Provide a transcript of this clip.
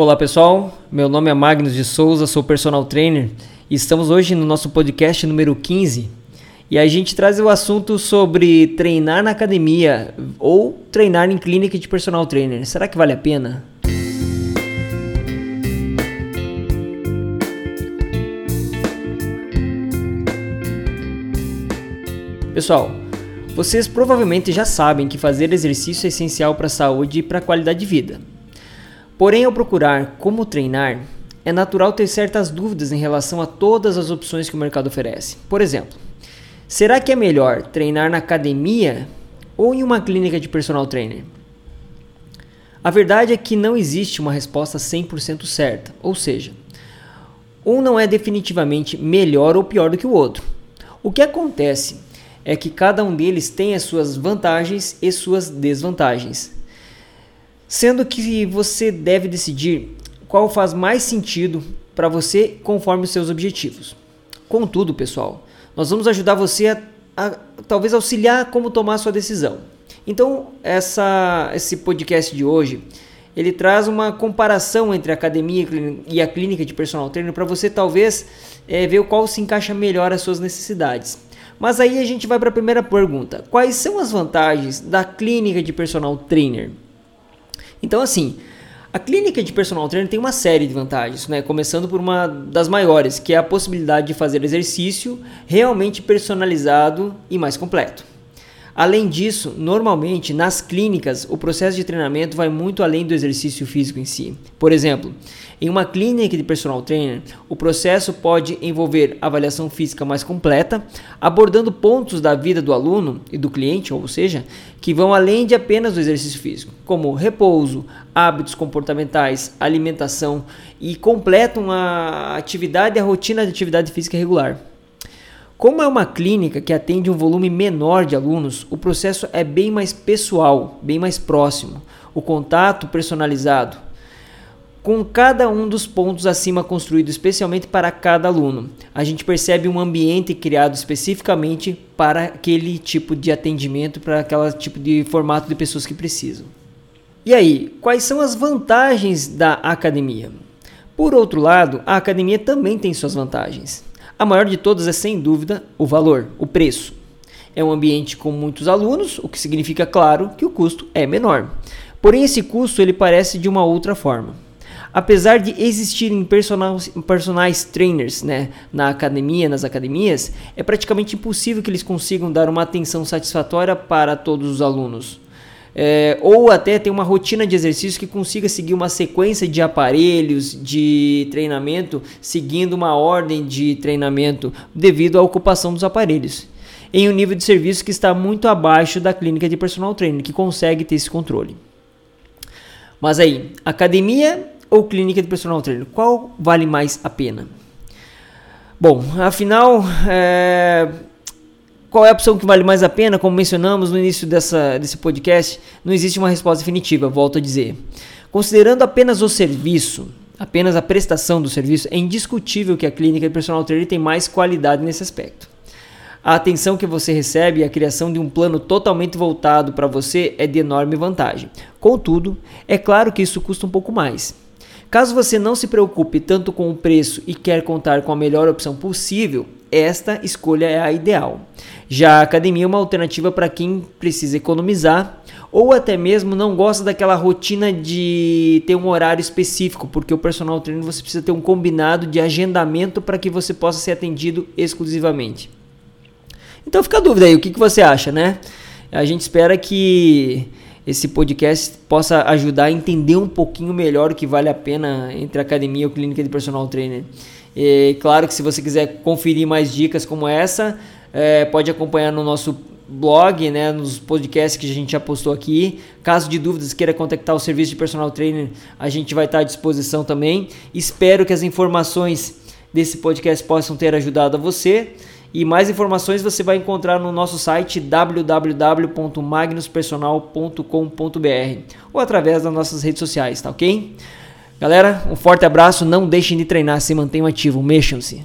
Olá pessoal, meu nome é Magnus de Souza, sou personal trainer e estamos hoje no nosso podcast número 15 e a gente traz o assunto sobre treinar na academia ou treinar em clínica de personal trainer. Será que vale a pena? Pessoal, vocês provavelmente já sabem que fazer exercício é essencial para a saúde e para a qualidade de vida. Porém, ao procurar como treinar, é natural ter certas dúvidas em relação a todas as opções que o mercado oferece. Por exemplo, será que é melhor treinar na academia ou em uma clínica de personal trainer? A verdade é que não existe uma resposta 100% certa, ou seja, um não é definitivamente melhor ou pior do que o outro. O que acontece é que cada um deles tem as suas vantagens e suas desvantagens sendo que você deve decidir qual faz mais sentido para você conforme os seus objetivos. Contudo, pessoal, nós vamos ajudar você a, a talvez auxiliar como tomar sua decisão. Então, essa, esse podcast de hoje ele traz uma comparação entre a academia e a clínica de personal trainer para você talvez é, ver qual se encaixa melhor às suas necessidades. Mas aí a gente vai para a primeira pergunta: quais são as vantagens da clínica de personal trainer? Então, assim, a clínica de personal trainer tem uma série de vantagens, né? Começando por uma das maiores, que é a possibilidade de fazer exercício realmente personalizado e mais completo. Além disso, normalmente nas clínicas o processo de treinamento vai muito além do exercício físico em si. Por exemplo, em uma clínica de personal trainer, o processo pode envolver avaliação física mais completa, abordando pontos da vida do aluno e do cliente, ou seja, que vão além de apenas o exercício físico, como repouso, hábitos comportamentais, alimentação e completam a atividade e a rotina de atividade física regular. Como é uma clínica que atende um volume menor de alunos, o processo é bem mais pessoal, bem mais próximo. O contato personalizado com cada um dos pontos acima construído especialmente para cada aluno. A gente percebe um ambiente criado especificamente para aquele tipo de atendimento, para aquele tipo de formato de pessoas que precisam. E aí, quais são as vantagens da academia? Por outro lado, a academia também tem suas vantagens. A maior de todas é sem dúvida o valor, o preço. É um ambiente com muitos alunos, o que significa, claro, que o custo é menor. Porém, esse custo ele parece de uma outra forma. Apesar de existirem personagens trainers né, na academia, nas academias, é praticamente impossível que eles consigam dar uma atenção satisfatória para todos os alunos é, ou até ter uma rotina de exercício que consiga seguir uma sequência de aparelhos de treinamento, seguindo uma ordem de treinamento devido à ocupação dos aparelhos, em um nível de serviço que está muito abaixo da clínica de personal trainer, que consegue ter esse controle. Mas aí, academia ou clínica de personal trainer, qual vale mais a pena? Bom, afinal, é, qual é a opção que vale mais a pena? Como mencionamos no início dessa, desse podcast, não existe uma resposta definitiva, volto a dizer. Considerando apenas o serviço, apenas a prestação do serviço, é indiscutível que a clínica de personal trainer tem mais qualidade nesse aspecto. A atenção que você recebe e a criação de um plano totalmente voltado para você é de enorme vantagem. Contudo, é claro que isso custa um pouco mais. Caso você não se preocupe tanto com o preço e quer contar com a melhor opção possível, esta escolha é a ideal. Já a academia é uma alternativa para quem precisa economizar ou até mesmo não gosta daquela rotina de ter um horário específico, porque o personal trainer você precisa ter um combinado de agendamento para que você possa ser atendido exclusivamente. Então fica a dúvida aí, o que, que você acha, né? A gente espera que esse podcast possa ajudar a entender um pouquinho melhor o que vale a pena entre academia ou clínica de personal trainer. E claro que se você quiser conferir mais dicas como essa, é, pode acompanhar no nosso blog, né, nos podcasts que a gente já postou aqui. Caso de dúvidas, queira contactar o serviço de personal trainer, a gente vai estar à disposição também. Espero que as informações desse podcast possam ter ajudado a você. E mais informações você vai encontrar no nosso site www.magnuspersonal.com.br ou através das nossas redes sociais, tá ok? Galera, um forte abraço, não deixem de treinar, se mantenham ativos, mexam-se.